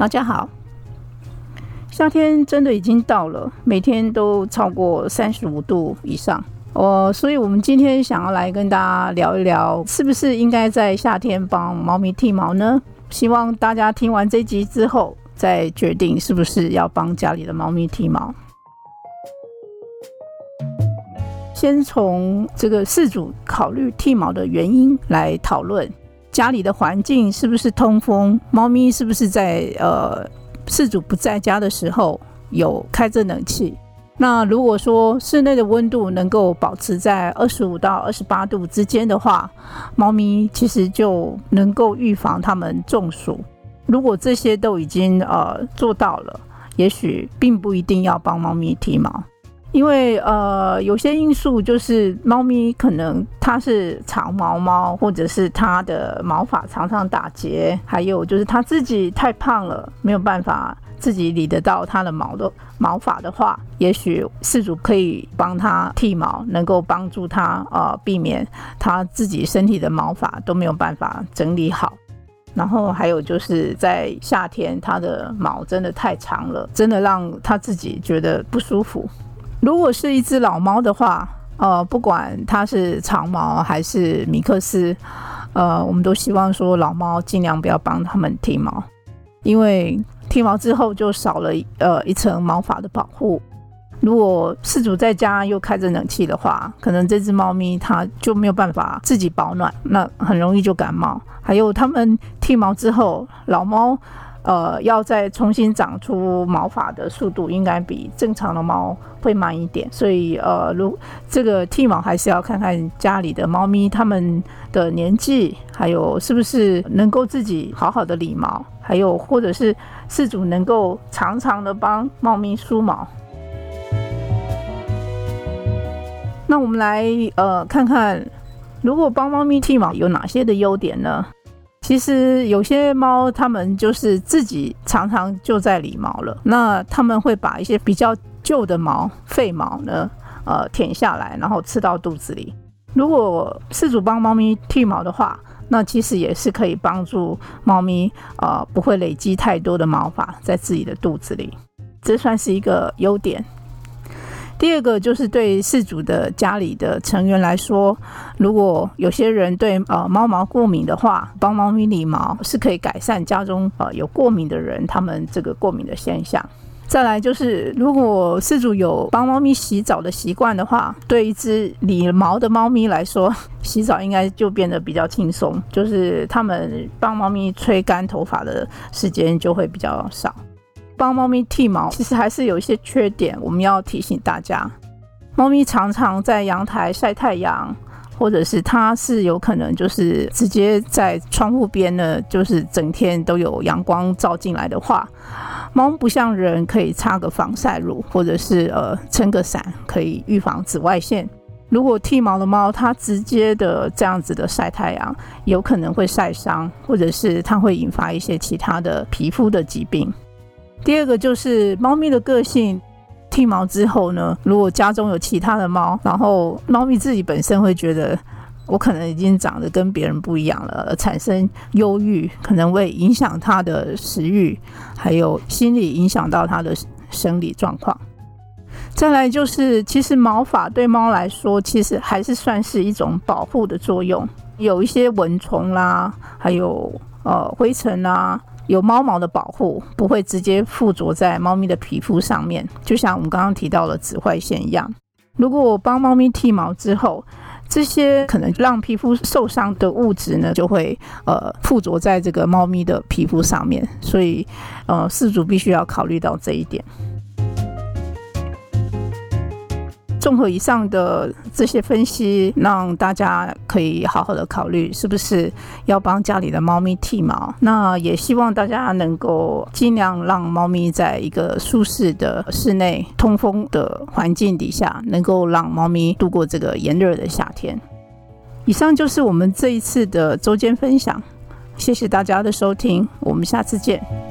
大家好，夏天真的已经到了，每天都超过三十五度以上。哦，所以我们今天想要来跟大家聊一聊，是不是应该在夏天帮猫咪剃毛呢？希望大家听完这集之后，再决定是不是要帮家里的猫咪剃毛。先从这个饲主考虑剃毛的原因来讨论。家里的环境是不是通风？猫咪是不是在呃饲主不在家的时候有开着冷气？那如果说室内的温度能够保持在二十五到二十八度之间的话，猫咪其实就能够预防它们中暑。如果这些都已经呃做到了，也许并不一定要帮猫咪剃毛。因为呃，有些因素就是猫咪可能它是长毛猫，或者是它的毛发常常打结，还有就是它自己太胖了，没有办法自己理得到它的毛的毛发的话，也许饲主可以帮它剃毛，能够帮助它呃避免它自己身体的毛发都没有办法整理好。然后还有就是在夏天，它的毛真的太长了，真的让它自己觉得不舒服。如果是一只老猫的话，呃，不管它是长毛还是米克斯，呃，我们都希望说老猫尽量不要帮它们剃毛，因为剃毛之后就少了呃一层毛发的保护。如果饲主在家又开着冷气的话，可能这只猫咪它就没有办法自己保暖，那很容易就感冒。还有它们剃毛之后，老猫。呃，要再重新长出毛发的速度，应该比正常的猫会慢一点。所以，呃，如这个剃毛还是要看看家里的猫咪它们的年纪，还有是不是能够自己好好的理毛，还有或者是饲主能够常常的帮猫咪梳毛。那我们来呃看看，如果帮猫咪剃毛有哪些的优点呢？其实有些猫，它们就是自己常常就在理毛了。那他们会把一些比较旧的毛、废毛呢，呃，舔下来，然后吃到肚子里。如果饲主帮猫咪剃毛的话，那其实也是可以帮助猫咪，呃，不会累积太多的毛发在自己的肚子里。这算是一个优点。第二个就是对饲主的家里的成员来说，如果有些人对呃猫毛过敏的话，帮猫咪理毛是可以改善家中呃有过敏的人他们这个过敏的现象。再来就是，如果饲主有帮猫咪洗澡的习惯的话，对一只理毛的猫咪来说，洗澡应该就变得比较轻松，就是他们帮猫咪吹干头发的时间就会比较少。帮猫咪剃毛，其实还是有一些缺点，我们要提醒大家。猫咪常常在阳台晒太阳，或者是它是有可能就是直接在窗户边呢，就是整天都有阳光照进来的话，猫不像人可以擦个防晒乳，或者是呃撑个伞，可以预防紫外线。如果剃毛的猫它直接的这样子的晒太阳，有可能会晒伤，或者是它会引发一些其他的皮肤的疾病。第二个就是猫咪的个性，剃毛之后呢，如果家中有其他的猫，然后猫咪自己本身会觉得我可能已经长得跟别人不一样了，产生忧郁，可能会影响它的食欲，还有心理影响到它的生理状况。再来就是，其实毛发对猫来说，其实还是算是一种保护的作用，有一些蚊虫啦，还有呃灰尘啊。有猫毛的保护，不会直接附着在猫咪的皮肤上面，就像我们刚刚提到的紫外线一样。如果我帮猫咪剃毛之后，这些可能让皮肤受伤的物质呢，就会呃附着在这个猫咪的皮肤上面，所以呃饲主必须要考虑到这一点。综合以上的这些分析，让大家可以好好的考虑，是不是要帮家里的猫咪剃毛。那也希望大家能够尽量让猫咪在一个舒适的室内、通风的环境底下，能够让猫咪度过这个炎热的夏天。以上就是我们这一次的周间分享，谢谢大家的收听，我们下次见。